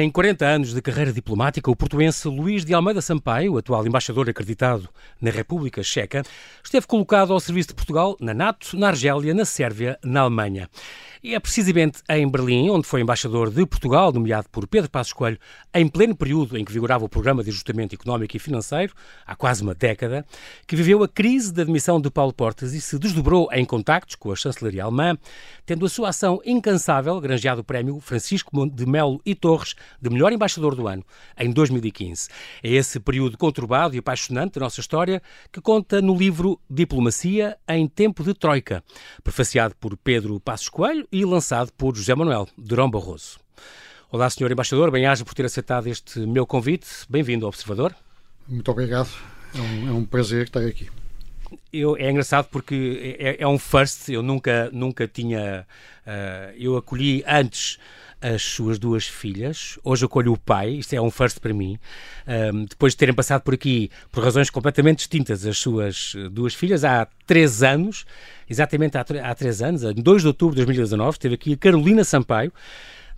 Em 40 anos de carreira diplomática, o portuense Luís de Almeida Sampaio, atual embaixador acreditado na República Checa, esteve colocado ao serviço de Portugal na NATO, na Argélia, na Sérvia, na Alemanha. E é precisamente em Berlim, onde foi embaixador de Portugal, nomeado por Pedro Passos Coelho, em pleno período em que vigorava o Programa de Ajustamento Económico e Financeiro, há quase uma década, que viveu a crise da admissão de Paulo Portas e se desdobrou em contactos com a chancelaria alemã, tendo a sua ação incansável granjeado o prémio Francisco de Melo e Torres de melhor embaixador do ano, em 2015. É esse período conturbado e apaixonante da nossa história que conta no livro Diplomacia em Tempo de Troika, prefaciado por Pedro Passos Coelho e lançado por José Manuel Durão Barroso. Olá, Sr. Embaixador, bem-aja por ter aceitado este meu convite. Bem-vindo ao Observador. Muito obrigado. É um, é um prazer estar aqui. Eu, é engraçado porque é, é, um first, eu nunca, nunca tinha. Uh, eu acolhi antes as suas duas filhas. Hoje acolho o pai, isto é um first para mim. Um, depois de terem passado por aqui por razões completamente distintas as suas duas filhas, há três anos, exatamente há, há três anos, em 2 de outubro de 2019, esteve aqui a Carolina Sampaio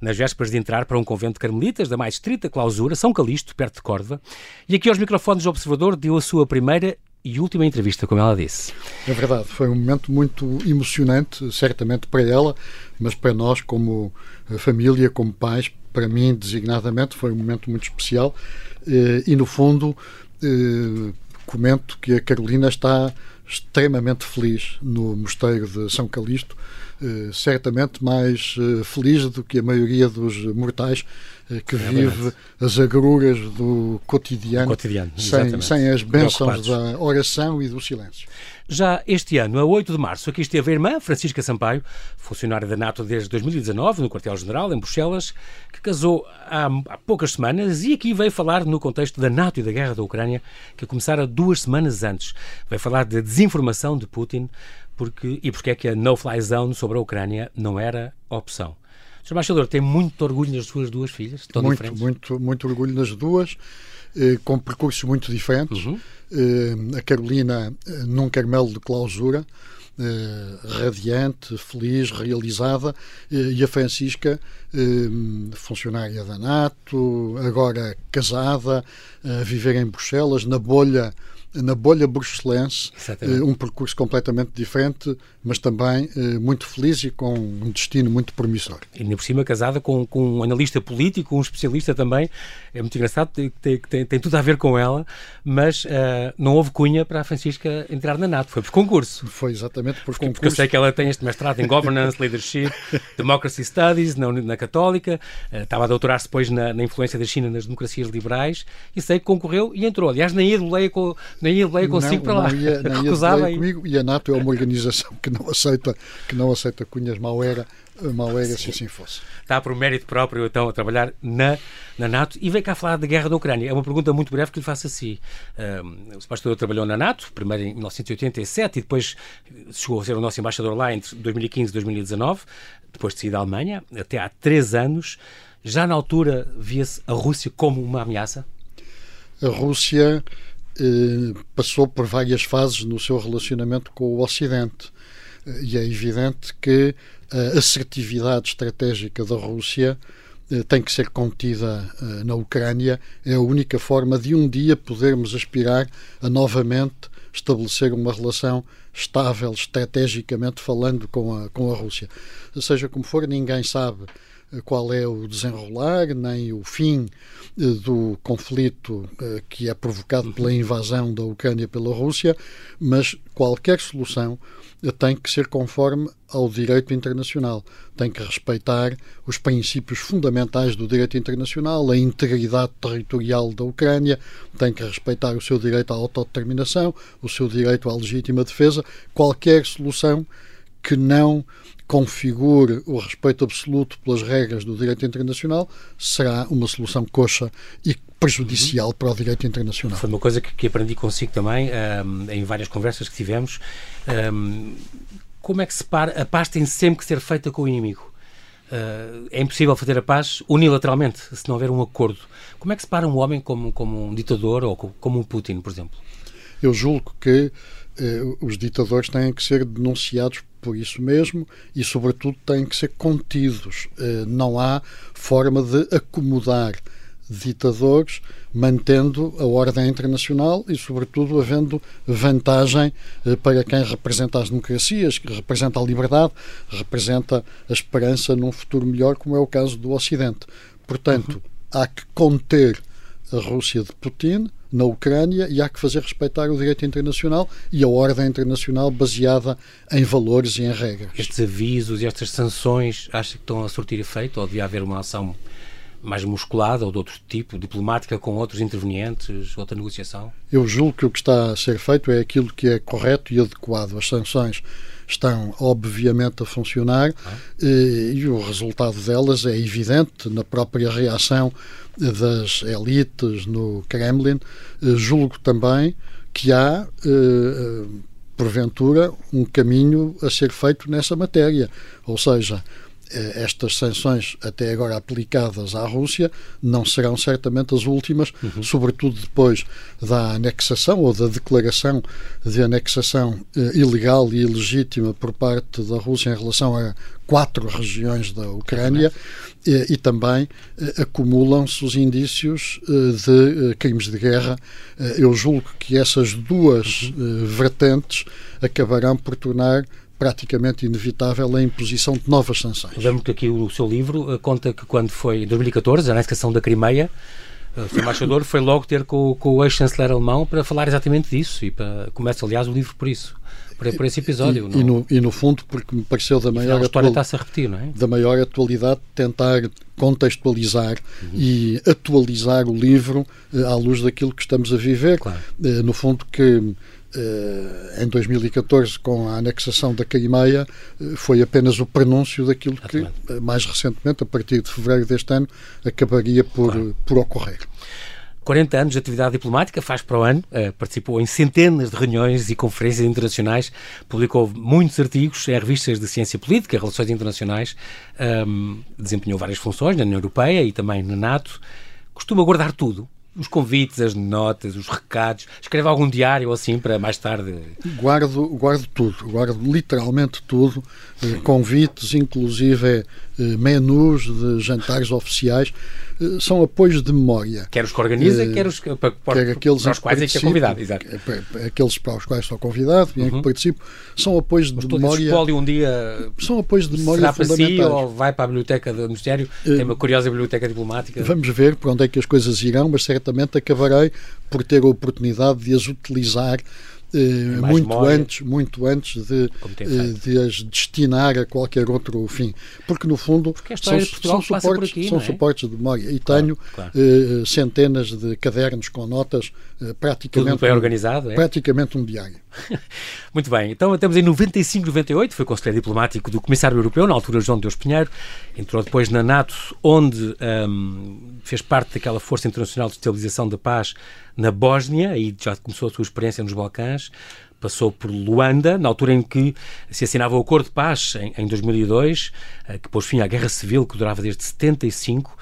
nas vésperas de entrar para um convento de carmelitas da mais estrita clausura, São Calixto, perto de Córdoba, e aqui aos microfones do Observador deu a sua primeira e última entrevista, como ela disse. É verdade, foi um momento muito emocionante, certamente para ela, mas para nós, como eh, família, como pais, para mim, designadamente, foi um momento muito especial. Eh, e, no fundo, eh, comento que a Carolina está extremamente feliz no Mosteiro de São Calixto, certamente mais feliz do que a maioria dos mortais eh, que é vive as agruras do cotidiano, cotidiano sem, sem, as bênçãos da oração e do silêncio. Já este ano, a 8 de março, aqui esteve a irmã Francisca Sampaio, funcionária da NATO desde 2019, no quartel-general, em Bruxelas, que casou há, há, poucas semanas e aqui veio falar no contexto da NATO e da guerra da Ucrânia, que começara duas semanas antes. Veio falar da desinformação de Putin porque, e porque é que a no-fly zone sobre a Ucrânia não era opção. Sr. Embaixador, tem muito orgulho nas suas duas filhas? Muito, diferentes? muito, muito orgulho nas duas, eh, com percursos muito diferentes. Uhum. Eh, a Carolina eh, num Carmelo de clausura, eh, radiante, feliz, realizada, e a Francisca, funcionária da NATO, agora casada, a viver em Bruxelas, na bolha na bolha bruxelense, um percurso completamente diferente, mas também muito feliz e com um destino muito promissor. E ainda por cima casada com, com um analista político, um especialista também, é muito engraçado, tem, tem, tem tudo a ver com ela, mas uh, não houve cunha para a Francisca entrar na NATO, foi por concurso. Foi exatamente por porque, concurso. Porque eu sei que ela tem este mestrado em Governance, Leadership, Democracy Studies, na, na Católica, uh, estava a doutorar-se depois na, na, influência da China nas democracias liberais, e sei que concorreu e entrou. Aliás, nem ia de leia, com, nem ia de leia consigo não, para lá. Não ia, não ia de leia comigo, e a NATO é uma organização que não aceita, que não aceita cunhas mal era mal era se assim fosse. Está por mérito próprio, então, a trabalhar na, na NATO e vem cá falar da guerra da Ucrânia. É uma pergunta muito breve que lhe faço assim. Um, o Sebastião trabalhou na NATO, primeiro em 1987 e depois chegou a ser o nosso embaixador lá entre 2015 e 2019, depois de sair da Alemanha, até há três anos. Já na altura via-se a Rússia como uma ameaça? A Rússia eh, passou por várias fases no seu relacionamento com o Ocidente. E é evidente que a assertividade estratégica da Rússia eh, tem que ser contida eh, na Ucrânia. É a única forma de um dia podermos aspirar a novamente estabelecer uma relação estável, estrategicamente falando, com a, com a Rússia. Seja como for, ninguém sabe eh, qual é o desenrolar, nem o fim do conflito que é provocado pela invasão da Ucrânia pela Rússia, mas qualquer solução tem que ser conforme ao direito internacional. Tem que respeitar os princípios fundamentais do direito internacional, a integridade territorial da Ucrânia, tem que respeitar o seu direito à autodeterminação, o seu direito à legítima defesa. Qualquer solução que não configure o respeito absoluto pelas regras do direito internacional será uma solução coxa e prejudicial uhum. para o direito internacional. Foi uma coisa que, que aprendi consigo também um, em várias conversas que tivemos. Um, como é que se para? A paz tem sempre que ser feita com o inimigo. Uh, é impossível fazer a paz unilateralmente, se não houver um acordo. Como é que se para um homem como, como um ditador ou como um Putin, por exemplo? Eu julgo que os ditadores têm que ser denunciados por isso mesmo e, sobretudo, têm que ser contidos. Eh, não há forma de acomodar ditadores, mantendo a ordem internacional e, sobretudo, havendo vantagem eh, para quem representa as democracias, que representa a liberdade, representa a esperança num futuro melhor, como é o caso do Ocidente. Portanto, uhum. há que conter a Rússia de Putin na Ucrânia e há que fazer respeitar o direito internacional e a ordem internacional baseada em valores e em regras. Estes avisos e estas sanções, acha que estão a surtir efeito ou devia haver uma ação mais musculada ou de outro tipo, diplomática com outros intervenientes, outra negociação? Eu julgo que o que está a ser feito é aquilo que é correto e adequado. As sanções estão obviamente a funcionar ah. e, o resultado delas é evidente na própria reação das elites no Kremlin. Eh, julgo também que há eh, porventura, um caminho a ser feito nessa matéria. Ou seja, estas sanções até agora aplicadas à Rússia não serão certamente as últimas, uhum. sobretudo depois da anexação ou da declaração de anexação eh, ilegal e ilegítima por parte da Rússia em relação a quatro regiões da Ucrânia e, e também eh, acumulam-se os indícios de crimes de guerra. eu julgo que essas duas uhum. vertentes acabarão por tornar praticamente inevitável a imposição de novas sanções. Lembro que aqui o seu livro eh, conta que quando foi em 2014, a anexação da Crimeia, eh, o seu embaixador foi logo ter com, com o ex-chanceler alemão para falar exatamente disso e para, começa aliás o livro por isso por, por esse episódio e, e, no, e, no, fundo porque me pareceu da maior a história está-se a repetir não é da maior atualidade tentar contextualizar uhum. e atualizar o livro eh, à luz daquilo que estamos a viver claro. no fundo que em 2014, com a anexação da Crimeia, eh, foi apenas o prenúncio daquilo que, eh, mais recentemente, a partir de fevereiro deste ano, acabaria por, claro. por ocorrer. 40 anos de atividade diplomática, faz para o ano, participou em centenas de reuniões e conferências internacionais, publicou muitos artigos em revistas de ciência política, relações internacionais, ehm, desempenhou várias funções na União Europeia e também na NATO. Costuma guardar tudo, os convites, as notas, os recados? Escreve algum diário ou assim para mais tarde? Guardo, guardo tudo, guardo literalmente tudo, eh, convites, inclusive menus de jantares oficiais. Eh, são apoios de memória. Quer os que organiza, quer os para, para, quer aqueles para os quais é que é convidado. Exato. Aqueles para os quais estou convidado e uhum. em que uhum. participo. São apoios de memória. Esse um dia são apoios de memória será para si ou vai para a biblioteca do Ministério? Uh, Tem uma curiosa biblioteca diplomática. Vamos ver para onde é que as coisas irão, mas certamente acabarei por ter a oportunidade de as utilizar eh, muito memória. antes, muito antes de, eh, de as destinar a qualquer outro fim. Porque, no fundo, são, são, suportes, aqui, são é? suportes de memória. E tenho claro, claro. Eh, centenas de cadernos com notas, praticamente, Tudo bem organizado, é? praticamente um diário. Muito bem, então estamos em 95, 98, foi conselheiro diplomático do Comissário Europeu, na altura João Deus Pinheiro, entrou depois na NATO, onde um, fez parte daquela Força Internacional de Estabilização da Paz na Bósnia, aí já começou a sua experiência nos Balcãs, passou por Luanda, na altura em que se assinava o Acordo de Paz, em, em 2002, eh, que pôs fim à Guerra Civil, que durava desde 75,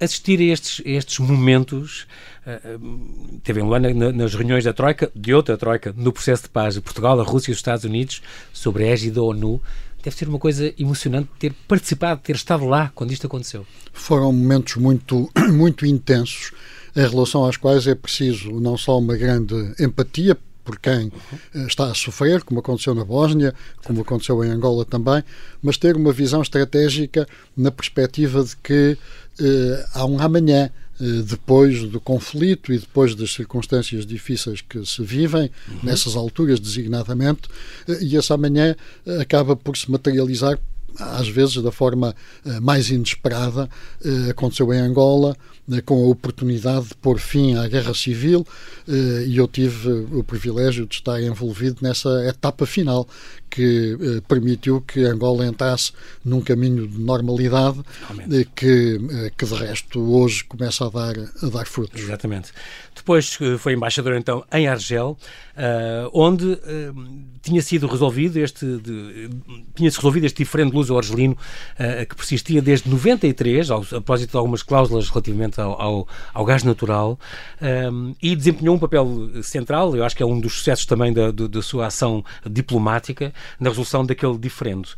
assistir a estes, a estes momentos, uh, teve em Luanda nas reuniões da Troika, de outra Troika, no processo de paz de Portugal, a Rússia e os Estados Unidos, sobre a égide da ONU, deve ser uma coisa emocionante ter participado, ter estado lá quando isto aconteceu. Foram momentos muito, muito intensos, em relação aos quais é preciso não só uma grande empatia por quem uhum. está a sofrer, como aconteceu na Bósnia, como aconteceu em Angola também, mas ter uma visão estratégica na perspectiva de que eh, há um amanhã eh, depois do conflito e depois das circunstâncias difíceis que se vivem, uhum. nessas alturas designadamente, eh, e esse amanhã acaba por se materializar às vezes da forma mais inesperada. Aconteceu em Angola, com a oportunidade de pôr fim à guerra civil eh, e eu tive o privilégio de estar envolvido nessa etapa final que eh, permitiu que Angola entrasse num caminho de normalidade eh, que, que de resto hoje começa a dar, a dar frutos. Exatamente. Depois foi embaixador então em Argel, onde tinha sido resolvido este tinha-se resolvido este diferente luso-argelino que persistia desde 93, ao propósito de algumas cláusulas relativamente ao, ao, ao gás natural um, e desempenhou um papel central, eu acho que é um dos sucessos também da, da sua ação diplomática na resolução daquele diferendo.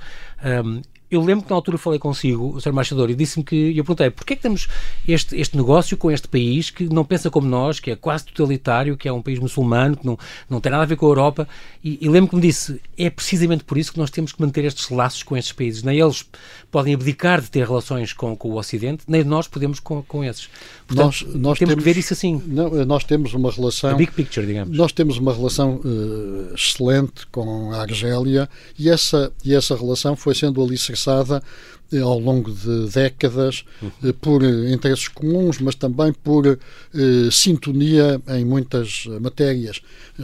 Um, eu lembro que na altura falei consigo, o Sr. Embaixador, e disse-me que, eu perguntei, porquê é que temos este, este negócio com este país que não pensa como nós, que é quase totalitário, que é um país muçulmano, que não, não tem nada a ver com a Europa, e, e lembro que me disse, é precisamente por isso que nós temos que manter estes laços com estes países. Nem eles podem abdicar de ter relações com, com o Ocidente, nem nós podemos com, com esses. Portanto, nós, nós temos, temos, que ver isso assim. Não, nós temos uma relação... A big picture, digamos. Nós temos uma relação uh, excelente com a Argélia, e essa, e essa relação foi sendo alicerçada eh, ao longo de décadas uhum. por interesses comuns, mas também por eh, sintonia em muitas matérias.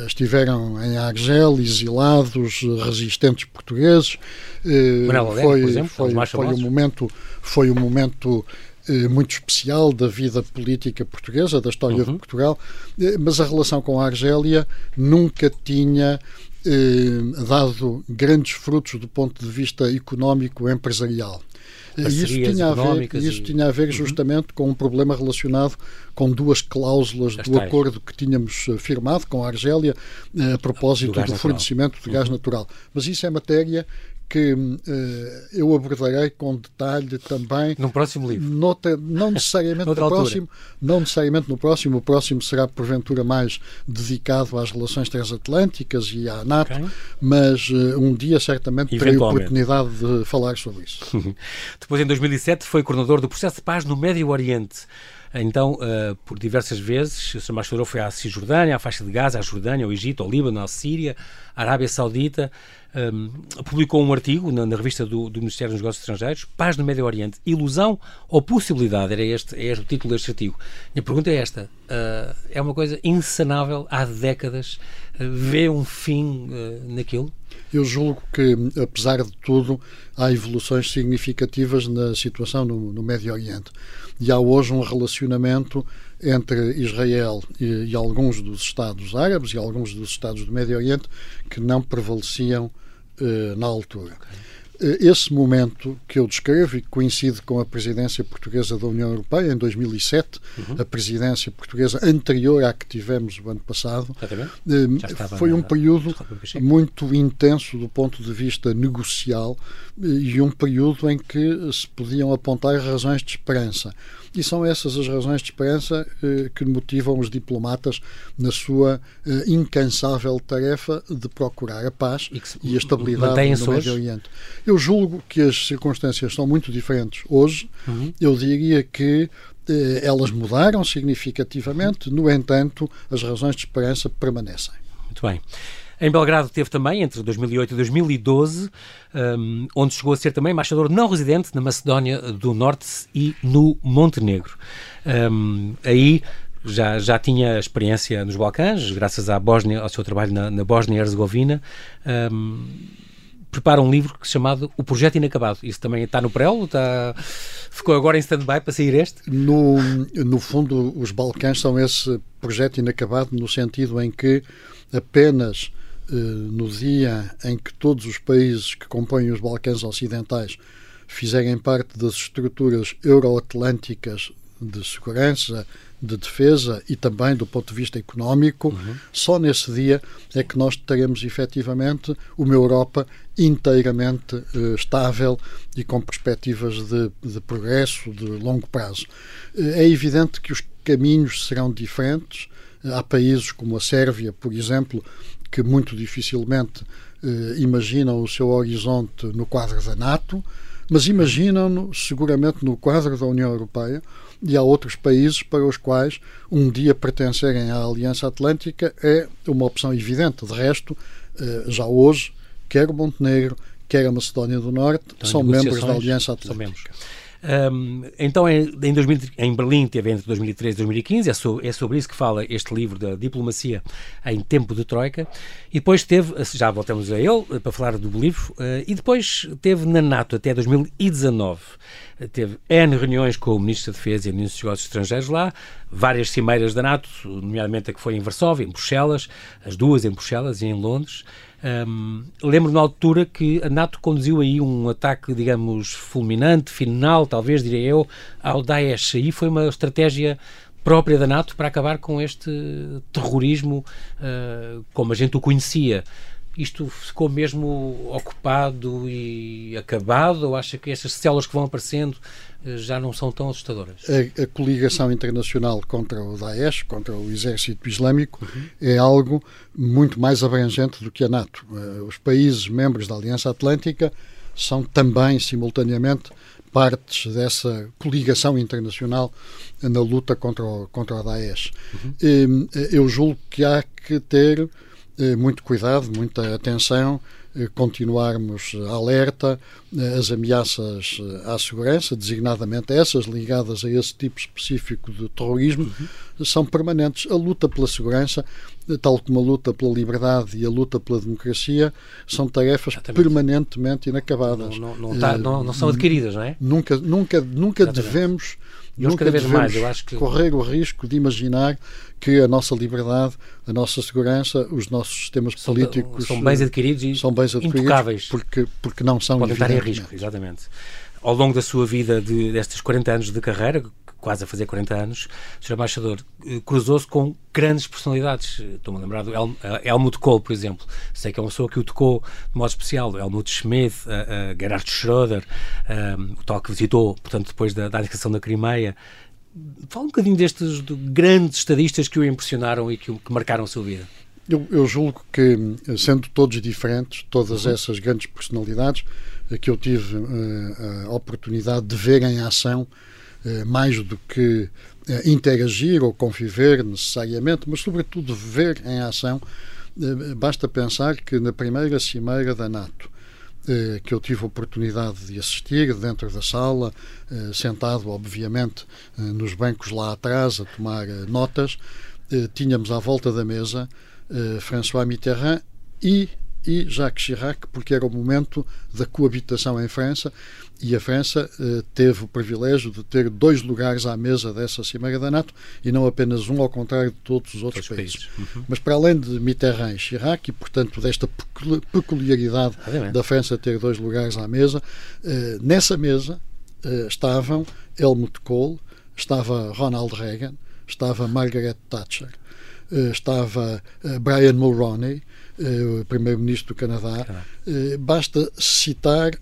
Estiveram em Argel exilados, resistentes portugueses. Eh, foi, por exemplo, foi, foi um momento, foi um momento muito especial da vida política portuguesa, da história uhum. de Portugal, mas a relação com a Argélia nunca tinha eh, dado grandes frutos do ponto de vista económico empresarial. Isso tinha, a ver, isso e... tinha a ver uhum. justamente uhum. com um problema relacionado com duas cláusulas do acordo que tínhamos eh, firmado com a Argélia eh, a propósito do, do fornecimento de gás uhum. natural. Mas isso é matéria que uh, eu abordarei com detalhe também. No próximo livro. Nota, não necessariamente no próximo, não necessariamente no próximo. O próximo será porventura mais dedicado às relações transatlânticas e à NATO, okay. mas uh, um dia certamente terei oportunidade de falar sobre isso. Depois, em 2007, foi coordenador do processo de paz no Médio Oriente. Então, uh, por diversas vezes, o Sr. Embaixador foi à Cisjordânia, à faixa de Gaza, à Jordânia, ao Egito, ao Líbano, à Síria, à Arábia Saudita. Um, publicou um artigo na, na revista do, do, Ministério dos Negócios Estrangeiros, Paz no Médio Oriente, Ilusão ou Possibilidade? Era este, é este o título deste artigo. Minha pergunta é esta: uh, é uma coisa insanável há décadas? Uh, vê um fim uh, naquilo? Eu julgo que, apesar de tudo, há evoluções significativas na situação no, no Médio Oriente. E há hoje um relacionamento entre Israel e, e, alguns dos Estados árabes e alguns dos Estados do Médio Oriente que não prevaleciam eh, na altura. Okay. Eh, esse momento que eu descrevo e que coincide com a presidência portuguesa da União Europeia em 2007, uhum. a presidência portuguesa anterior à que tivemos o ano passado, eh, foi um período muito intenso do ponto de vista negocial e um período em que se podiam apontar razões de esperança. E são essas as razões de esperança eh, que motivam os diplomatas na sua eh, incansável tarefa de procurar a paz e, e a estabilidade no Médio Oriente. Eu julgo que as circunstâncias são muito diferentes hoje. Uhum. Eu diria que eh, elas mudaram significativamente, no entanto, as razões de esperança permanecem. Muito bem. Em Belgrado teve também, entre 2008 e 2012, um, onde chegou a ser também embaixador não residente na Macedónia do Norte e no Montenegro. Um, aí já, já tinha experiência nos Balcãs, graças à Bósnia, ao seu trabalho na, na Bósnia e Herzegovina. Um, prepara um livro chamado O Projeto Inacabado. Isso também está no prelo? Está... Ficou agora em stand-by para sair este? No, no fundo, os Balcãs são esse projeto inacabado no sentido em que apenas no dia em que todos os países que compõem os Balcãs Ocidentais fizerem parte das estruturas euroatlânticas de segurança, de defesa e também do ponto de vista económico, uhum. só nesse dia é que nós teremos efetivamente uma Europa inteiramente uh, estável e com perspectivas de, de, progresso de longo prazo. Uh, é evidente que os caminhos serão diferentes. Há países como a Sérvia, por exemplo, que muito dificilmente eh, imaginam o seu horizonte no quadro da NATO, mas imaginam-no seguramente no quadro da União Europeia e há outros países para os quais um dia pertencerem à Aliança Atlântica é uma opção evidente. De resto, eh, já hoje, quer o Montenegro, quer a Macedónia do Norte, então, são membros da Aliança Atlântica. Um, então, em, em, 2000, em, Berlim, teve entre 2013 e 2015, é, so, é, sobre isso que fala este livro da diplomacia em tempo de Troika. E depois teve, já voltamos a ele para falar do livro, uh, e depois teve na NATO até 2019. Teve N reuniões com o Ministro da Defesa e o Ministro dos Negócios Estrangeiros lá, várias cimeiras da NATO, nomeadamente a que foi em Varsóvia, em Bruxelas, as duas em Bruxelas e em Londres. Um, lembro na altura que a NATO conduziu aí um ataque, digamos, fulminante, final, talvez, diria eu, ao Daesh. Aí foi uma estratégia própria da NATO para acabar com este terrorismo uh, como a gente o conhecia isto ficou mesmo ocupado e acabado? Ou acha que estas células que vão aparecendo eh, já não são tão assustadoras? A, a coligação internacional contra o Daesh, contra o exército islâmico, uhum. é algo muito mais abrangente do que a NATO. Eh, os países membros da Aliança Atlântica são também, simultaneamente, partes dessa coligação internacional na luta contra o, contra o Daesh. Uhum. Eu julgo que há que ter eh, muito cuidado, muita atenção, eh, continuarmos alerta. Eh, as ameaças à segurança, designadamente essas ligadas a esse tipo específico de terrorismo, uhum. são permanentes. A luta pela segurança, tal como a luta pela liberdade e a luta pela democracia, são tarefas Exatamente. permanentemente inacabadas. Não, não, não, tá, não, não são adquiridas, não é? Nunca, nunca, nunca devemos e hoje cada vez mais, eu acho que... correr o risco de imaginar que a nossa liberdade, a nossa segurança, os nossos sistemas são, políticos são bens adquiridos e são bens adquiridos intocáveis. Porque, porque não são Podem estar em risco, exatamente. Ao longo da sua vida, de, destes 40 anos de carreira, quase a fazer 40 anos, o Sr. Embaixador eh, cruzou-se com grandes personalidades. Estou-me a lembrar do El, uh, Helmut Kohl, por exemplo. Sei que é uma pessoa que o tocou de modo especial. Helmut Schmidt, uh, uh, Gerhard Schröder, o tal que visitou, portanto, depois da, da anexação da Crimeia. Fala um bocadinho destes de grandes estadistas que o impressionaram e que, que marcaram a sua vida. Eu, eu, julgo que, sendo todos diferentes, todas uhum. essas grandes personalidades, que eu tive a oportunidade de ver em ação eh, mais do que eh, interagir ou conviver necessariamente, mas sobretudo ver em ação. Eh, basta pensar que na primeira cimeira da NATO, que eu tive a oportunidade de assistir dentro da sala, sentado, obviamente, nos bancos lá atrás a tomar notas, tínhamos à volta da mesa François Mitterrand e e Jacques Chirac, porque era o momento da coabitação em França e a França eh, teve o privilégio de ter dois lugares à mesa dessa Cimeira da NATO e não apenas um, ao contrário de todos os outros países. países. Uhum. Mas para além de Mitterrand e Chirac, e portanto desta peculiaridade da França ter dois lugares à mesa, eh, nessa mesa eh, estavam Helmut Kohl, estava Ronald Reagan, estava Margaret Thatcher, eh, estava eh, Brian Mulroney, o primeiro-ministro do Canadá. basta citar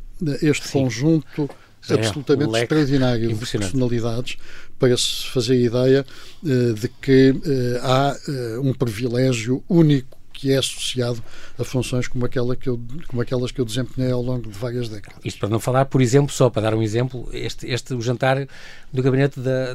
este Sim. conjunto é, absolutamente um extraordinário de personalidades para se fazer a ideia de que há um privilégio único que é associado a funções como, aquela que eu, como aquelas que eu desempenhei ao longo de várias décadas. Isto para não falar, por exemplo, só para dar um exemplo, este, este o jantar do gabinete da,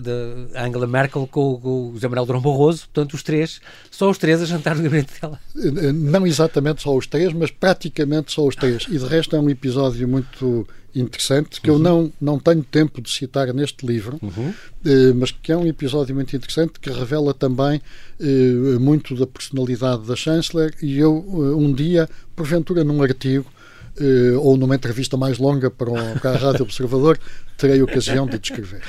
Angela Merkel com, com o José Manuel Durão Barroso, portanto os três, só os três a jantar no gabinete dela. Eh, não exatamente só os três, mas praticamente só os três. E de resto é um episódio muito interessante que uhum. eu não, não tenho tempo de citar neste livro, uhum. eh, mas que é um episódio muito interessante que revela também eh, muito da personalidade da Chancellor e eu eh, um dia, porventura num artigo ou numa entrevista mais longa para, o, para a Rádio Observador, terei ocasião de descrever.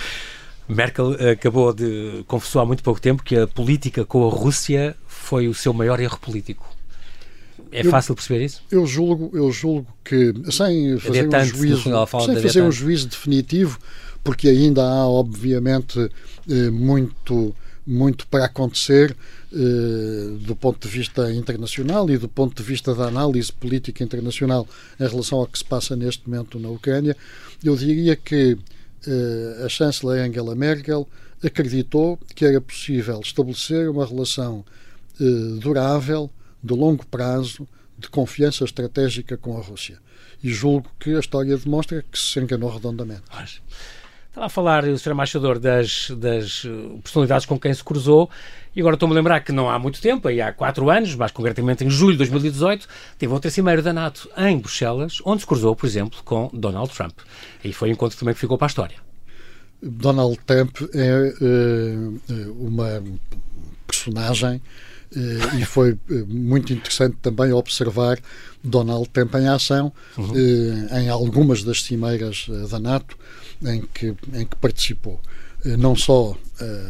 Merkel acabou de confessou há muito pouco tempo que a política com a Rússia foi o seu maior erro político. É eu, fácil perceber isso? Eu julgo, eu julgo que, sem fazer um juízo, sem fazer um juízo definitivo, porque ainda há, obviamente, eh, muito, muito para acontecer eh, do ponto de vista internacional e do ponto de vista da análise política internacional em relação ao que se passa neste momento na Ucrânia. Eu diria que eh, a chanceler Angela Merkel acreditou que era possível estabelecer uma relação durável de longo prazo de confiança estratégica com a Rússia. E julgo que a história demonstra que se enganou redondamente. Estava a falar, o Sr. Embaixador, das, das personalidades com quem se cruzou, e agora estou-me a lembrar que não há muito tempo, aí há quatro anos, mais concretamente em julho de 2018, teve outra cimeira da NATO em Bruxelas, onde se cruzou, por exemplo, com Donald Trump. E foi um encontro também que ficou para a história. Donald Trump é uh, uma personagem eh, e foi eh, muito interessante também observar Donald Trump em ação uhum. Eh, em algumas das cimeiras da NATO em que, em que participou. não só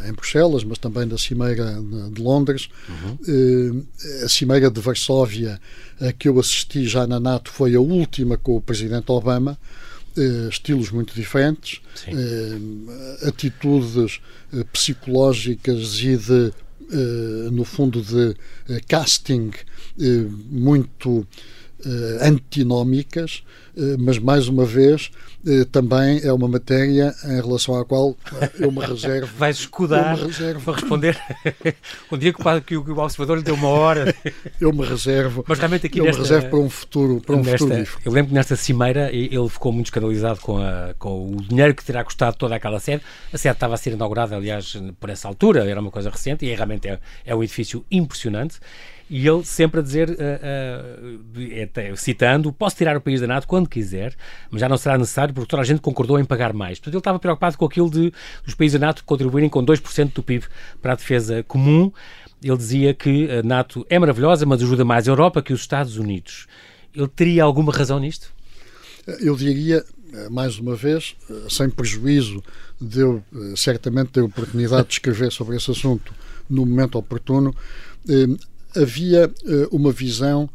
em Bruxelas, mas também da Cimeira de Londres. Uhum. A Cimeira de Varsóvia, a que eu assisti já na NATO, foi a última com o Presidente Obama. estilos muito diferentes, atitudes psicológicas e de, no fundo, de casting muito antinómicas, mas mais uma vez eh, também é uma matéria em relação à qual eh, eu me reservo. Vais escudar reservo. para responder. um dia que, o, observador lhe deu uma hora. eu me reservo. Mas realmente aqui eu nesta, me reservo para um futuro, para um nesta, futuro. Eu lembro que nesta cimeira ele ficou muito escandalizado com, a, com o dinheiro que terá custado toda aquela sede. A sede estava a ser inaugurada, aliás, por essa altura, era uma coisa recente e realmente é, é um edifício impressionante e ele sempre a dizer, uh, uh, citando, posso tirar o país da NATO quando quiser, mas já não será necessário porque toda a gente concordou em pagar mais. Portanto, ele estava preocupado com aquilo de os países da NATO contribuírem com 2% do PIB para a defesa comum. Ele dizia que a NATO é maravilhosa, mas ajuda mais a Europa que os Estados Unidos. Ele teria alguma razão nisto? Eu diria, mais uma vez, sem prejuízo de eu certamente ter oportunidade de escrever sobre esse assunto no momento oportuno, havia uma visão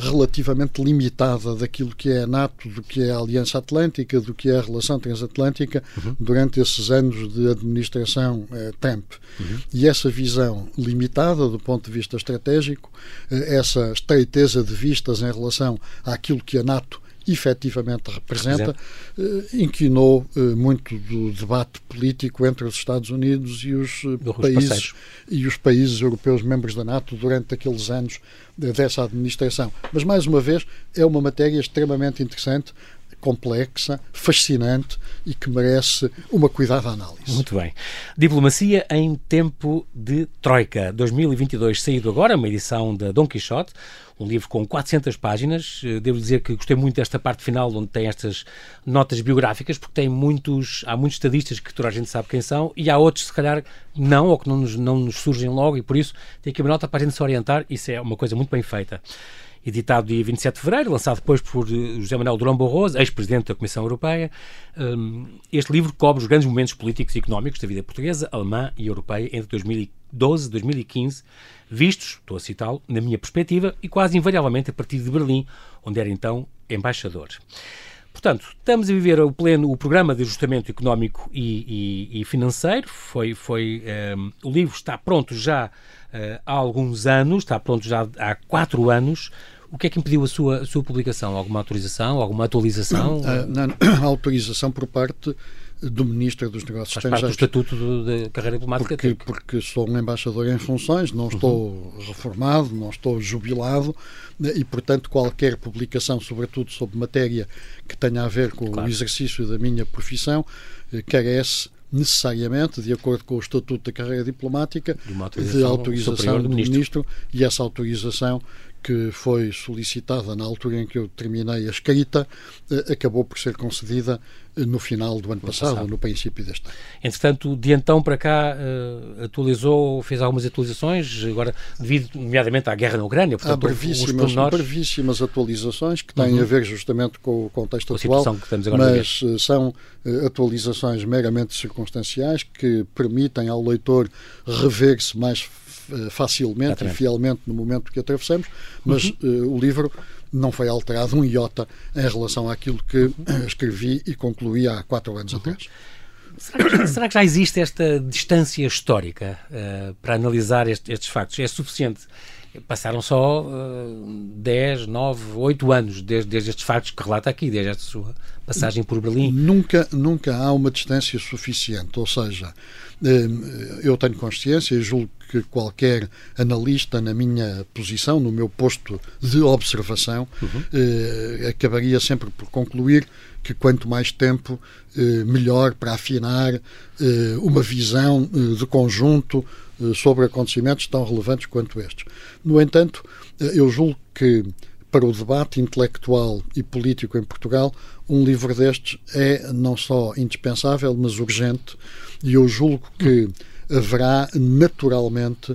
relativamente limitada daquilo que é a NATO, do que é a Aliança Atlântica, do que é a relação transatlântica uhum. durante esses anos de administração Trump. Uhum. E essa visão limitada do ponto de vista estratégico, essa estreiteza de vistas em relação àquilo que a NATO efetivamente representa, eh, inquinou eh, muito do debate político entre os Estados Unidos e os eh, países e os países europeus membros da NATO durante aqueles anos dessa administração. Mas mais uma vez é uma matéria extremamente interessante complexa, fascinante e que merece uma cuidada análise. Muito bem. Diplomacia em tempo de Troika, 2022, saído agora, uma edição da Dom Quixote, um livro com 400 páginas. Eh, devo dizer que gostei muito desta parte final, onde tem estas notas biográficas, porque tem muitos, há muitos estadistas que toda a gente sabe quem são, e há outros, se calhar, não, ou que não nos, não nos surgem logo, e por isso tem aqui uma nota para a gente se orientar. Isso é uma coisa muito bem feita editado dia 27 de fevereiro, lançado depois por eh, José Manuel Durão Barroso, ex-presidente da Comissão Europeia. Hum, este livro cobre os grandes momentos políticos e económicos da vida portuguesa, alemã e europeia entre 2012 e 2015, vistos, estou a citá-lo, na minha perspectiva, e quase invariavelmente a partir de Berlim, onde era então embaixador. Portanto, estamos a viver o pleno o programa de ajustamento económico e, e, e financeiro. Foi, foi um, o livro está pronto já uh, há alguns anos, está pronto já há quatro anos. O que é que impediu a sua, a sua publicação? Alguma autorização? Alguma atualização? A, não, a autorização por parte do Ministro dos Negócios Faz Estrangeiros. Parte do Estatuto de Carreira Diplomática. Porque, porque sou um embaixador em funções, não estou uhum. reformado, não estou jubilado e, portanto, qualquer publicação, sobretudo sobre matéria que tenha a ver com claro. o exercício da minha profissão, eh, carece necessariamente, de acordo com o Estatuto da Carreira Diplomática, de, autorização, de autorização do, do ministro. ministro e essa autorização que foi solicitada na altura em que eu terminei a escrita, eh, acabou por ser concedida eh, no final do ano passado, passado, no princípio deste ano. Entretanto, de então para cá, uh, atualizou, fez algumas atualizações, agora devido nomeadamente à guerra na Ucrânia. Portanto, Há brevíssimas, brevíssimas atualizações que têm uhum. a ver justamente com o contexto com atual, mas são atualizações meramente circunstanciais que permitem ao leitor rever-se mais eh, facilmente Exatamente. e fielmente no momento que atravessamos, mas uhum. uh, o livro não foi alterado um iota em relação àquilo que uhum. escrevi e concluí há quatro anos uhum. atrás. Será que, será que, já existe esta distância histórica uh, para analisar este, estes factos? É suficiente? Passaram só uh, 10, 9, 8 anos desde, desde estes factos que relata aqui, desde esta sua passagem por Berlim. Nunca, nunca há uma distância suficiente, ou seja, eu tenho consciência e julgo que qualquer analista na minha posição, no meu posto de observação, uhum. eh, acabaria sempre por concluir que quanto mais tempo, eh, melhor para afinar eh, uma visão eh, de conjunto eh, sobre acontecimentos tão relevantes quanto estes. No entanto, eh, eu julgo que para o debate intelectual e político em Portugal, um livro destes é não só indispensável, mas urgente, e eu julgo que haverá naturalmente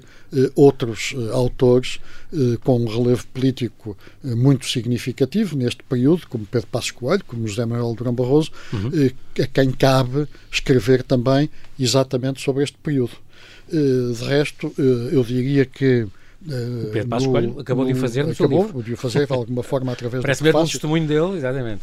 outros autores com um relevo político muito significativo neste período, como Pedro Passos Coelho, como José Manuel Durão Barroso, uhum. a quem cabe escrever também exatamente sobre este período. De resto, eu diria que o Pedro Passos Coelho acabou no, de o fazer no acabou de o fazer de alguma forma através Parece do prefácio. Parece um testemunho dele, exatamente.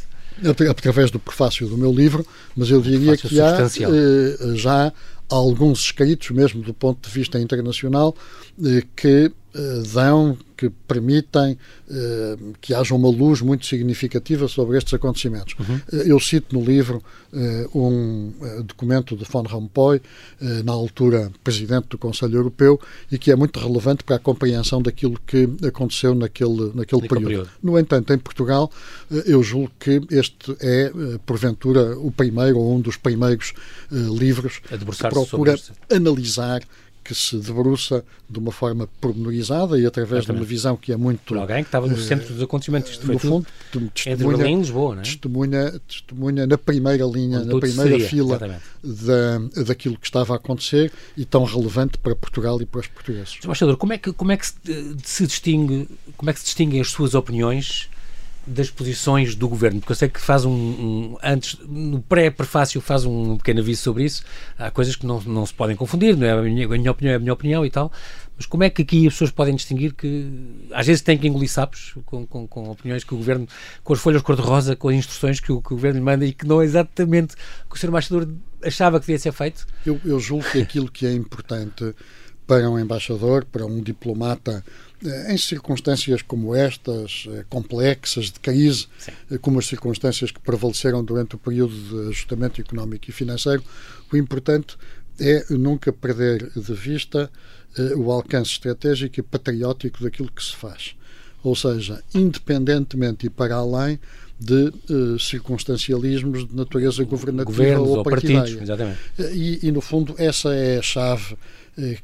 Através do prefácio do meu livro, mas eu diria que há eh, já alguns escritos, mesmo do ponto de vista internacional, eh, que eh, dão, que permitem eh, que haja uma luz muito significativa sobre estes acontecimentos. Uhum. Eu cito no livro um documento de Von Rompuy, na altura presidente do Conselho Europeu, e que é muito relevante para a compreensão daquilo que aconteceu naquele, naquele período. período. No entanto, em Portugal, eu julgo que este é, porventura, o primeiro ou um dos primeiros livros que procura analisar que se debruça de uma forma pormenorizada e através de uma visão que é muito. Por alguém que estava no centro dos acontecimentos. Isto no fundo, testemunha, entre Berlim Lisboa, é? testemunha, testemunha na primeira linha, na primeira seria, fila da, daquilo que estava a acontecer e tão relevante para Portugal e para os portugueses. Embaixador, como é que, como é que se, se distingue, como é que se distinguem as suas opiniões das posições do governo, porque eu sei que faz um, um antes, no pré-prefácio faz um pequeno aviso sobre isso, há coisas que não, não se podem confundir, não é a minha, a minha opinião é a minha opinião e tal, mas como é que aqui as pessoas podem distinguir que às vezes têm que engolir sapos com, com, com opiniões que o governo, com as folhas cor-de-rosa, com as instruções que o, que o, governo lhe manda e que não é exatamente o que o Sr. Embaixador achava que devia ser feito? Eu, eu julgo que aquilo que é importante para um embaixador, para um diplomata em circunstâncias como estas, eh, complexas, de crise, Sim. Eh, como as circunstâncias que prevaleceram durante o período de ajustamento económico e financeiro, o importante é nunca perder de vista eh, o alcance estratégico e patriótico daquilo que se faz. Ou seja, independentemente e para além de circunstancialismos de natureza governativa Governos ou partidária. Partidos, exatamente. E, e, no fundo, essa é a chave eh,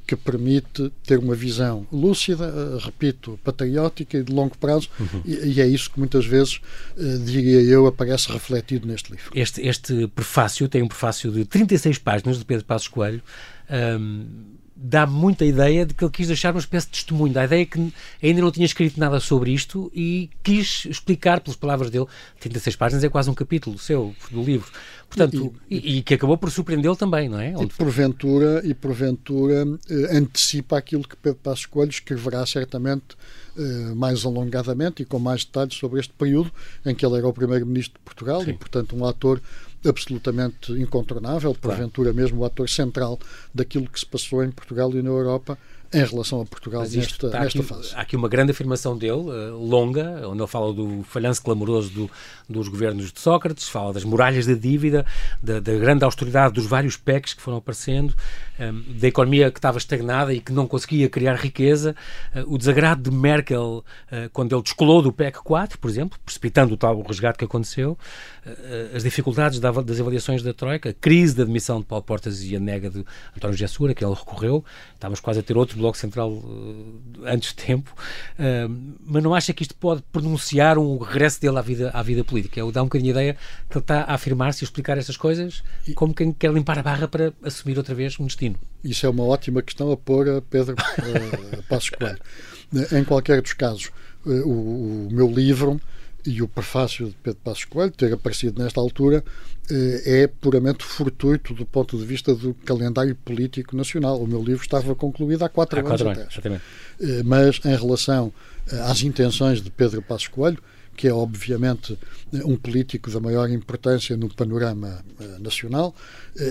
que permite ter uma visão lúcida, eh, repito, patriótica e de longo prazo, uhum. e, e, é isso que muitas vezes, eh, diria eu, aparece refletido neste livro. Este, este prefácio tem um prefácio de 36 páginas de Pedro Passos Coelho. Um, dá muita ideia de que ele quis deixar uma espécie de testemunho, da ideia que ainda não tinha escrito nada sobre isto e quis explicar, pelas palavras dele, 36 páginas é quase um capítulo seu, do livro. Portanto, e, e, e que acabou por surpreendê-lo também, não é? E porventura, e porventura eh, antecipa aquilo que Pedro Passos Coelho escreverá certamente eh, mais alongadamente e com mais detalhes sobre este período em que ele era o primeiro-ministro de Portugal Sim. e, portanto, um ator absolutamente incontornável, porventura mesmo o ator central daquilo que se passou em Portugal e na Europa em relação a Portugal nesta, nesta aqui, fase. Há aqui uma grande afirmação dele, uh, longa, onde ele fala do falhanço clamoroso do, dos governos de Sócrates, fala das muralhas da dívida, da, da grande austeridade dos vários PECs que foram aparecendo, ehm, da economia que estava estagnada e que não conseguia criar riqueza, uh, o desagrado de Merkel uh, quando ele descolou do PEC 4, por exemplo, precipitando o tal resgate que aconteceu, as dificuldades das avaliações da Troika, a crise da admissão de Paulo Portas e a nega de António José Segura, que ele recorreu, estávamos quase a ter outro Bloco Central uh, antes de tempo, uh, mas não acha que isto pode pronunciar um regresso dele à vida, à vida política? Ele dá um bocadinho a ideia que ele está a afirmar-se e explicar estas coisas como quem quer limpar a barra para assumir outra vez um destino. Isso é uma ótima questão a pôr a Pedro uh, Passos Coelho. Em qualquer dos casos, o, o meu livro e o prefácio de Pedro Passos Coelho ter aparecido nesta altura eh, é puramente fortuito do ponto de vista do calendário político nacional. O meu livro estava concluído há quatro há anos quatro atrás. Anos, eh, Mas em relação eh, às intenções de Pedro Passos Coelho, que é obviamente um político da maior importância no panorama nacional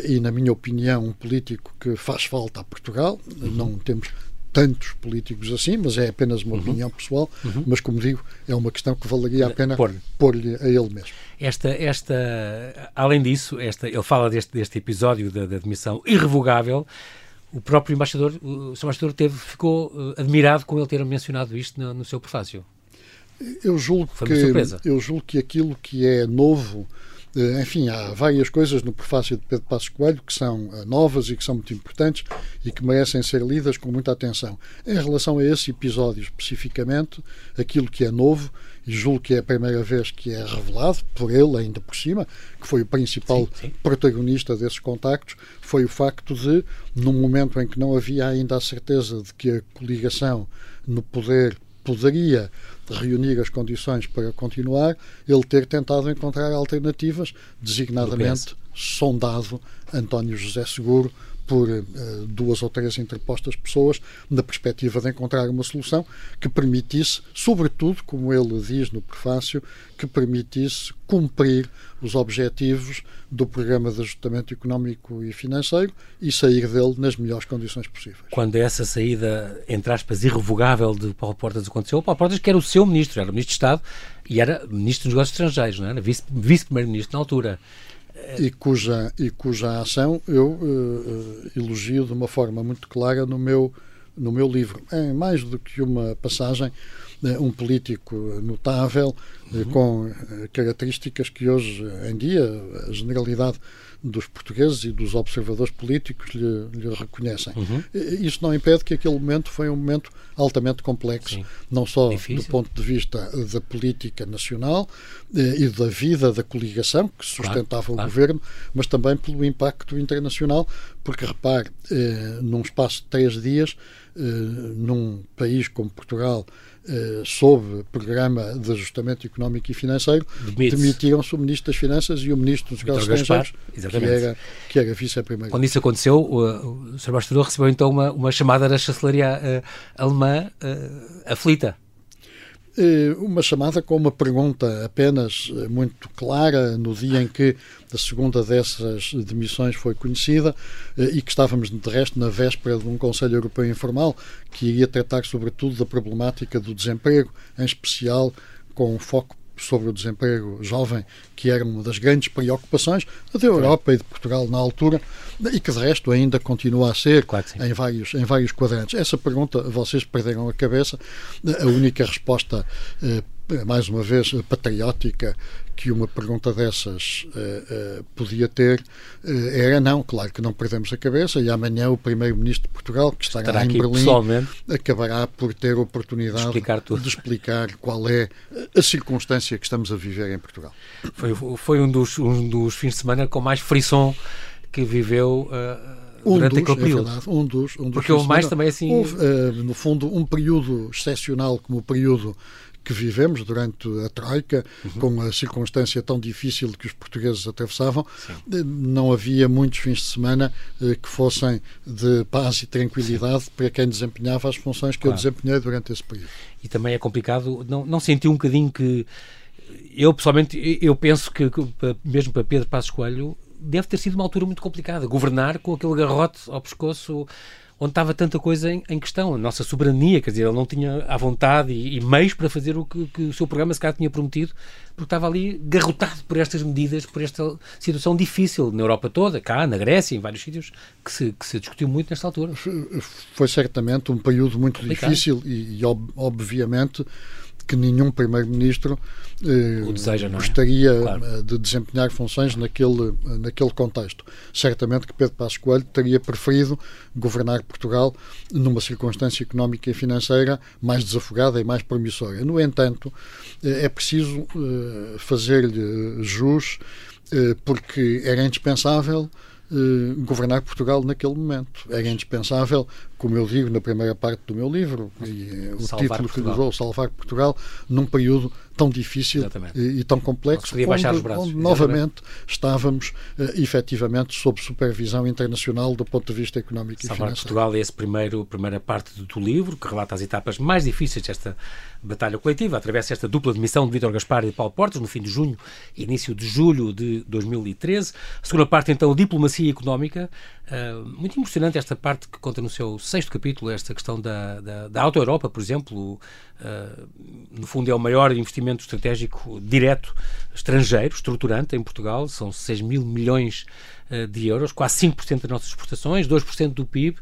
e, na minha opinião, um político que faz falta a Portugal. Uhum. Não temos tantos políticos assim, mas é apenas uma uhum. opinião pessoal. Uhum. Mas, como digo, é uma questão que valeria a pena pôr-lhe a ele mesmo. Esta, esta, além disso, esta, ele fala deste, deste episódio da, da admissão irrevogável. O próprio embaixador, o Sr. Embaixador teve, ficou uh, admirado com ele ter mencionado isto no, no seu prefácio. Eu julgo, que, eu julgo que aquilo que é novo Eh, enfim, há várias coisas no prefácio de Pedro Passos Coelho que são eh, novas e que são muito importantes e que merecem ser lidas com muita atenção. Em relação a esse episódio especificamente, aquilo que é novo, e julgo que é a primeira vez que é revelado, por ele ainda por cima, que foi o principal sim, sim. protagonista desses contactos, foi o facto de, num momento em que não havia ainda a certeza de que a coligação no poder poderia reunir as condições para continuar, ele ter tentado encontrar alternativas, designadamente sondado António José Seguro por uh, duas ou três interpostas pessoas, na perspectiva de encontrar uma solução que permitisse, sobretudo, como ele diz no prefácio, que permitisse cumprir os objetivos do Programa de Ajustamento Económico e Financeiro e sair dele nas melhores condições possíveis. Quando essa saída, entre aspas, irrevogável de Paulo Portas aconteceu, Paulo Portas, que era o seu ministro, era o ministro de Estado e era ministro dos Negócios Estrangeiros, não era? Vice-primeiro-ministro na altura e cuja, e cuja ação eu uh, elogio de uma forma muito clara no meu, no meu livro. É mais do que uma passagem, uh, um político notável, uh, uhum. com características que hoje em dia a generalidade dos portugueses e dos observadores políticos lhe, lhe reconhecem. Uhum. Isso não impede que aquele momento foi um momento altamente complexo, Sim. não só Difícil. do ponto de vista da política nacional eh, e da vida da coligação que sustentava claro, o claro. governo, mas também pelo impacto internacional, porque repare, eh, num espaço de três dias, eh, num país como Portugal, eh, sob programa de ajustamento económico e financeiro, demitiram-se o Ministro das Finanças e o Ministro dos Negócios Estrangeiros, que era, que era vice-primeiro. Quando isso aconteceu, o, o Sr. Bastador recebeu então uma, uma chamada da chancelaria uh, alemã uh, aflita. Eh, uma chamada com uma pergunta apenas eh, muito clara no dia em que a segunda dessas demissões foi conhecida eh, e que estávamos, de resto, na véspera de um Conselho Europeu informal que iria tratar, sobretudo, da problemática do desemprego, em especial com um foco sobre o desemprego jovem, que era uma das grandes preocupações da Europa e de Portugal na altura, e que de resto ainda continua a ser claro em, vários, em vários quadrantes. Essa pergunta vocês perderam a cabeça. A única resposta eh, mais uma vez patriótica que uma pergunta dessas uh, uh, podia ter uh, era não, claro que não perdemos a cabeça e amanhã o primeiro-ministro de Portugal que estará, estará em Berlim acabará por ter a oportunidade de explicar, de explicar, qual é a circunstância que estamos a viver em Portugal. Foi, foi um, dos, um dos fins de semana com mais frisson que viveu um durante dos, aquele é período. É verdade, um dos, um dos Porque houve mais também assim. Houve, no fundo, um período excepcional como o período que vivemos durante a Troika, uhum. com a circunstância tão difícil que os portugueses atravessavam, Sim. Eh, não havia muitos fins de semana eh, que fossem de paz e tranquilidade Sim. para quem desempenhava as funções que claro. eu desempenhei durante esse período. E também é complicado, não, não senti um bocadinho que eu pessoalmente eu penso que, que mesmo para Pedro Passos Coelho deve ter sido uma altura muito complicada governar com aquele garrote ao pescoço onde estava tanta coisa em, em, questão, a nossa soberania, quer dizer, ele não tinha à vontade e, e meios para fazer o que, que, o seu programa se calhar tinha prometido, porque estava ali garrotado por estas medidas, por esta situação difícil na Europa toda, cá, na Grécia, em vários sítios, que se, que se discutiu muito nesta altura. Foi certamente um período muito Complicado. difícil e, e obviamente, que nenhum primeiro-ministro eh, deseja, é? gostaria claro. Eh, de desempenhar funções naquele, naquele contexto. Certamente que Pedro Passos Coelho teria preferido governar Portugal numa circunstância económica e financeira mais desafogada e mais promissora. No entanto, eh, é preciso eh, fazer-lhe jus, eh, porque era indispensável eh, governar Portugal naquele momento. Era indispensável, como eu digo na primeira parte do meu livro, e, o salvar título Portugal. que usou, Salvar Portugal, num período tão difícil e, e, tão complexo, onde, onde novamente estávamos uh, efetivamente sob supervisão internacional do ponto de vista económico Salvar e financeiro. Portugal é primeiro, primeira parte do teu livro, que relata as etapas mais difíceis desta batalha coletiva, através desta dupla demissão de Vítor Gaspar e de Paulo Portas, no fim de junho e início de julho de 2013. A segunda parte, então, diplomacia económica. Uh, muito impressionante esta parte que conta no seu sexto capítulo, esta questão da, da, da Auto-Europa, por exemplo. Uh, no fundo, é o maior investimento estratégico direto estrangeiro, estruturante, em Portugal. São 6 mil milhões uh, de euros, quase 5% das nossas exportações, 2% do PIB.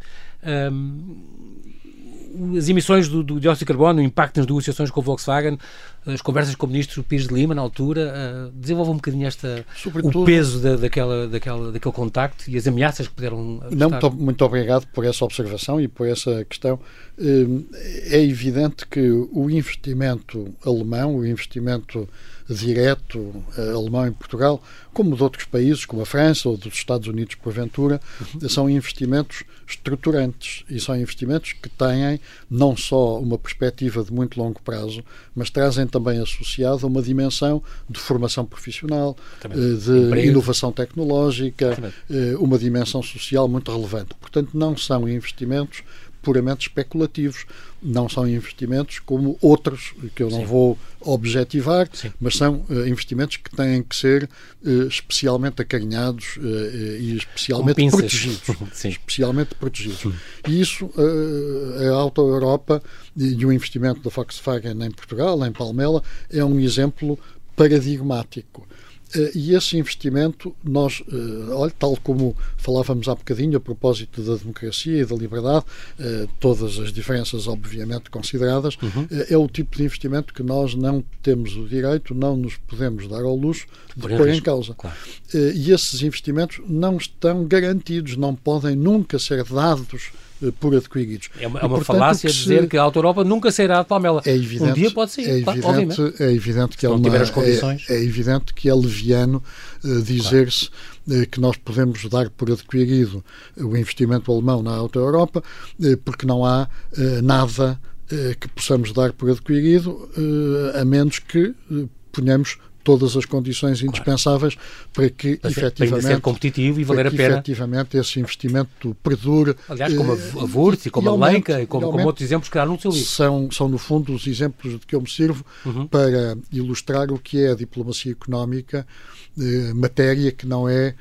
As emissões do, do, dióxido de carbono, o impacto nas negociações com o Volkswagen, as conversas com o ministro Pires de Lima, na altura, uh, desenvolve um bocadinho esta, Sobretudo, o peso da, daquela, daquela, daquele contacto e as ameaças que puderam. Não, muito, muito obrigado por essa observação e por essa questão. É evidente que o investimento alemão, o investimento direto eh, alemão em Portugal, como de outros países, como a França ou dos Estados Unidos, porventura, uhum. são investimentos estruturantes e são investimentos que têm não só uma perspectiva de muito longo prazo, mas trazem também associado uma dimensão de formação profissional, também. Eh, de Emprego. inovação tecnológica, também. Eh, uma dimensão social muito relevante. Portanto, não são investimentos puramente especulativos. Não são investimentos como outros, que eu não Sim. vou objetivar, Sim. mas são uh, investimentos que têm que ser uh, especialmente acarinhados uh, e especialmente protegidos. especialmente protegidos. E isso, a Auto Europa e o investimento da Volkswagen em Portugal, em Palmela, é um exemplo paradigmático. Eh, e esse investimento, nós, eh, olha, tal como falávamos há bocadinho a propósito da democracia e da liberdade, eh, todas as diferenças obviamente consideradas, uhum. é o tipo de investimento que nós não temos o direito, não nos podemos dar ao luxo de pôr em causa. Claro. E esses investimentos não estão garantidos, não podem nunca ser dados por adquiridos. É uma, é uma falácia se... dizer que a Auto Europa nunca sairá de Palmela. É evidente, um dia pode sair, é evidente, claro, é evidente que é, uma, é, é, evidente que é leviano uh, dizer-se claro. uh, que nós podemos dar por adquirido o investimento alemão na Auto Europa uh, porque não há nada que possamos dar por adquirido a menos que ponhamos todas as condições indispensáveis claro. para que para efetivamente ser competitivo e valer a pena efetivamente esse investimento perdure aliás como a, a Wurz e como a Leica e como, como outros exemplos que há no seu livro são, são no fundo os exemplos de que eu me sirvo uhum. para ilustrar o que é a diplomacia económica eh, matéria que não é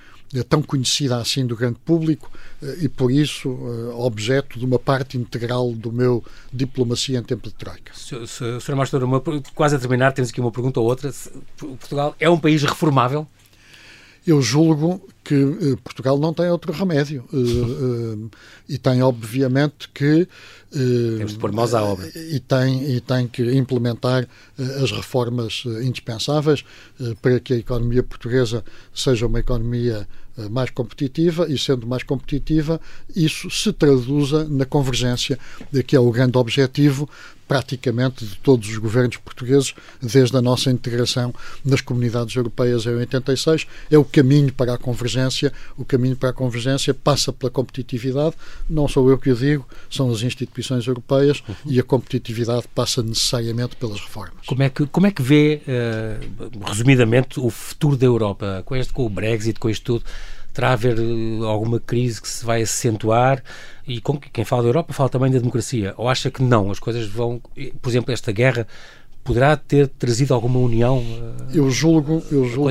tão conhecida assim do grande público eh, e, por isso, eh, objeto de uma parte integral do meu diplomacia em tempo de troika. Sr. Mastor, quase a terminar, temos aqui uma pergunta ou outra. Portugal é um país reformável? Eu julgo que uh, Portugal não tem outro remédio e tem obviamente que temos de pôr mãos à obra e tem e tem que implementar as reformas indispensáveis para que a economia portuguesa seja uma economia eh, mais competitiva e, sendo mais competitiva, isso se traduza na convergência, que é o grande objetivo praticamente de todos os governos portugueses desde a nossa integração nas comunidades europeias em 86. É o caminho para a convergência. O caminho para a convergência passa pela competitividade. Não sou eu que o digo, são as instituições europeias uhum. e a competitividade passa necessariamente pelas reformas. Como é que, como é que vê, uh, resumidamente, o futuro da Europa? Com, este, com o Brexit, com isto tudo? Terá a haver eh, alguma crise que se vai acentuar e com quem fala da Europa fala também da democracia ou acha que não, as coisas vão por exemplo esta guerra poderá ter trazido alguma união eh, eu julgo eu julgo,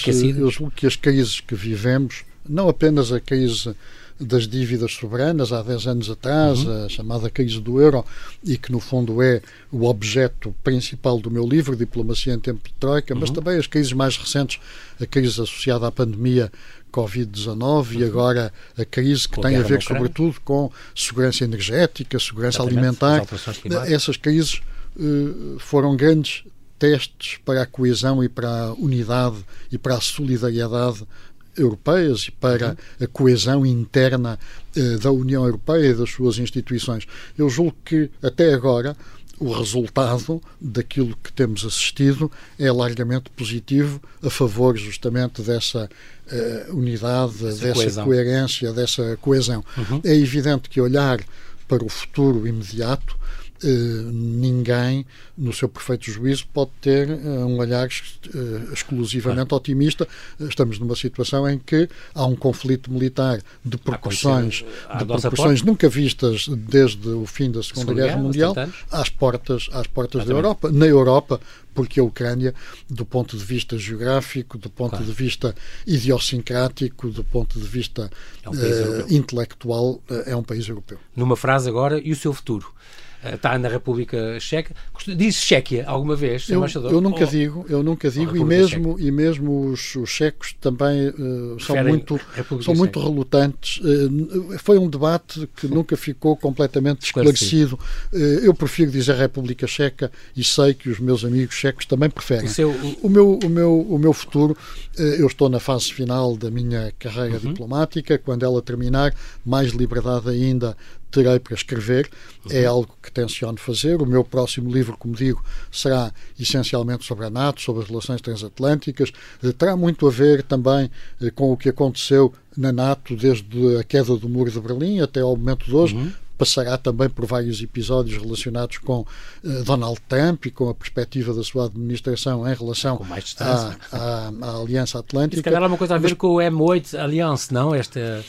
que as, eu julgo que as crises que vivemos não apenas a crise das dívidas soberanas há 10 anos atrás, uhum. a chamada crise do euro, e que no fundo é o objeto principal do meu livro, Diplomacia em Tempo de Troika, uhum. mas também as crises mais recentes, a crise associada à pandemia Covid-19 e agora a crise que tem a ver, sobretudo, com segurança energética, segurança Exatamente, alimentar. Essas crises uh, foram grandes testes para a coesão e para a unidade e para a solidariedade europeias e para uhum. a coesão interna uh, da União Europeia e das suas instituições. Eu julgo que, até agora, o resultado daquilo que temos assistido é largamente positivo a favor justamente dessa uh, unidade, Essa dessa coesão. coerência, dessa coesão. Uhum. É evidente que olhar para o futuro imediato ninguém, no seu perfeito juízo, pode ter uh, um olhar uh, exclusivamente otimista. Estamos numa situação em que há um conflito militar de proporções, de proporções nunca vistas desde o fim da Segunda Guerra, Guerra Mundial às portas, às portas da Europa. Na Europa, porque a Ucrânia, do ponto de vista geográfico, do ponto claro. de vista idiosincrático, do ponto de vista é um intelectual, é um país europeu. Numa frase agora, e o seu futuro? Está na República Checa. Diz Chequia alguma vez, eu, embaixador? Eu nunca digo, eu nunca digo, e mesmo, e mesmo os, os checos também uh, são, muito, são muito relutantes. Uh, foi um debate que nunca ficou completamente esclarecido. Uh, eu prefiro dizer República Checa e sei que os meus amigos checos também preferem. O, seu, o meu, o, meu, o meu futuro, eu estou na fase final da minha carreira uhum. diplomática, quando ela terminar, mais liberdade ainda terei para escrever, é uhum. é algo que tenciono fazer. O meu próximo livro, como digo, será essencialmente sobre a NATO, sobre as relações transatlânticas. Eh, terá muito a ver também eh, com o que aconteceu na NATO desde a queda do Muro de Berlim até ao momento de hoje. Uhum passará também por vários episódios relacionados com uh, Donald Trump e com a perspectiva da sua administração em relação à, à, à, Aliança Atlântica. Se calhar há uma coisa a ver Mas, com o M8 Alliance, não? Esta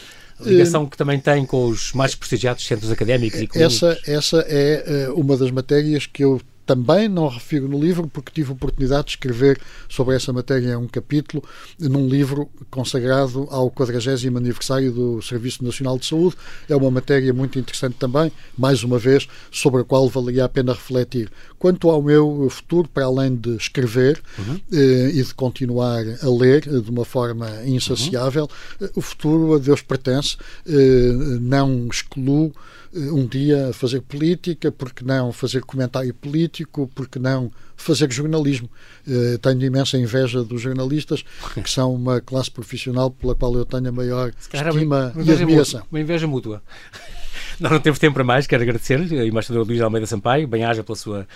ligação que também tem com os mais prestigiados centros académicos e Essa, essa é uh, uma das matérias que eu também não refiro no livro, porque tive a oportunidade de escrever sobre essa matéria um capítulo num livro consagrado ao 40 aniversário do Serviço Nacional de Saúde. É uma matéria muito interessante também, mais uma vez, sobre a qual valeria a pena refletir. Quanto ao meu futuro, para além de escrever uhum. eh, e de continuar a ler de uma forma insaciável, uhum. o futuro a Deus pertence, eh, não excluo eh, um dia fazer política, porque não fazer comentário político, porque não fazer jornalismo. Uh, tenho imensa inveja dos jornalistas, que são uma classe profissional pela qual eu tenho a maior estima uma, uma e admiração. Uma inveja mútua. Nós não temos tempo para mais, quero agradecer-lhe, a embaixador Luís Almeida Sampaio, bem-aja pela sua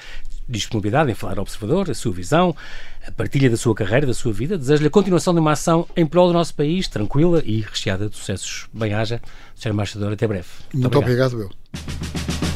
disponibilidade em falar ao observador, a sua visão, a partilha da sua carreira, da sua vida. Desejo-lhe a continuação de uma ação em prol do nosso país, tranquila e recheada de sucessos. Bem-haja, Sr. Embaixador, até breve. Muito, Muito obrigado. obrigado, eu.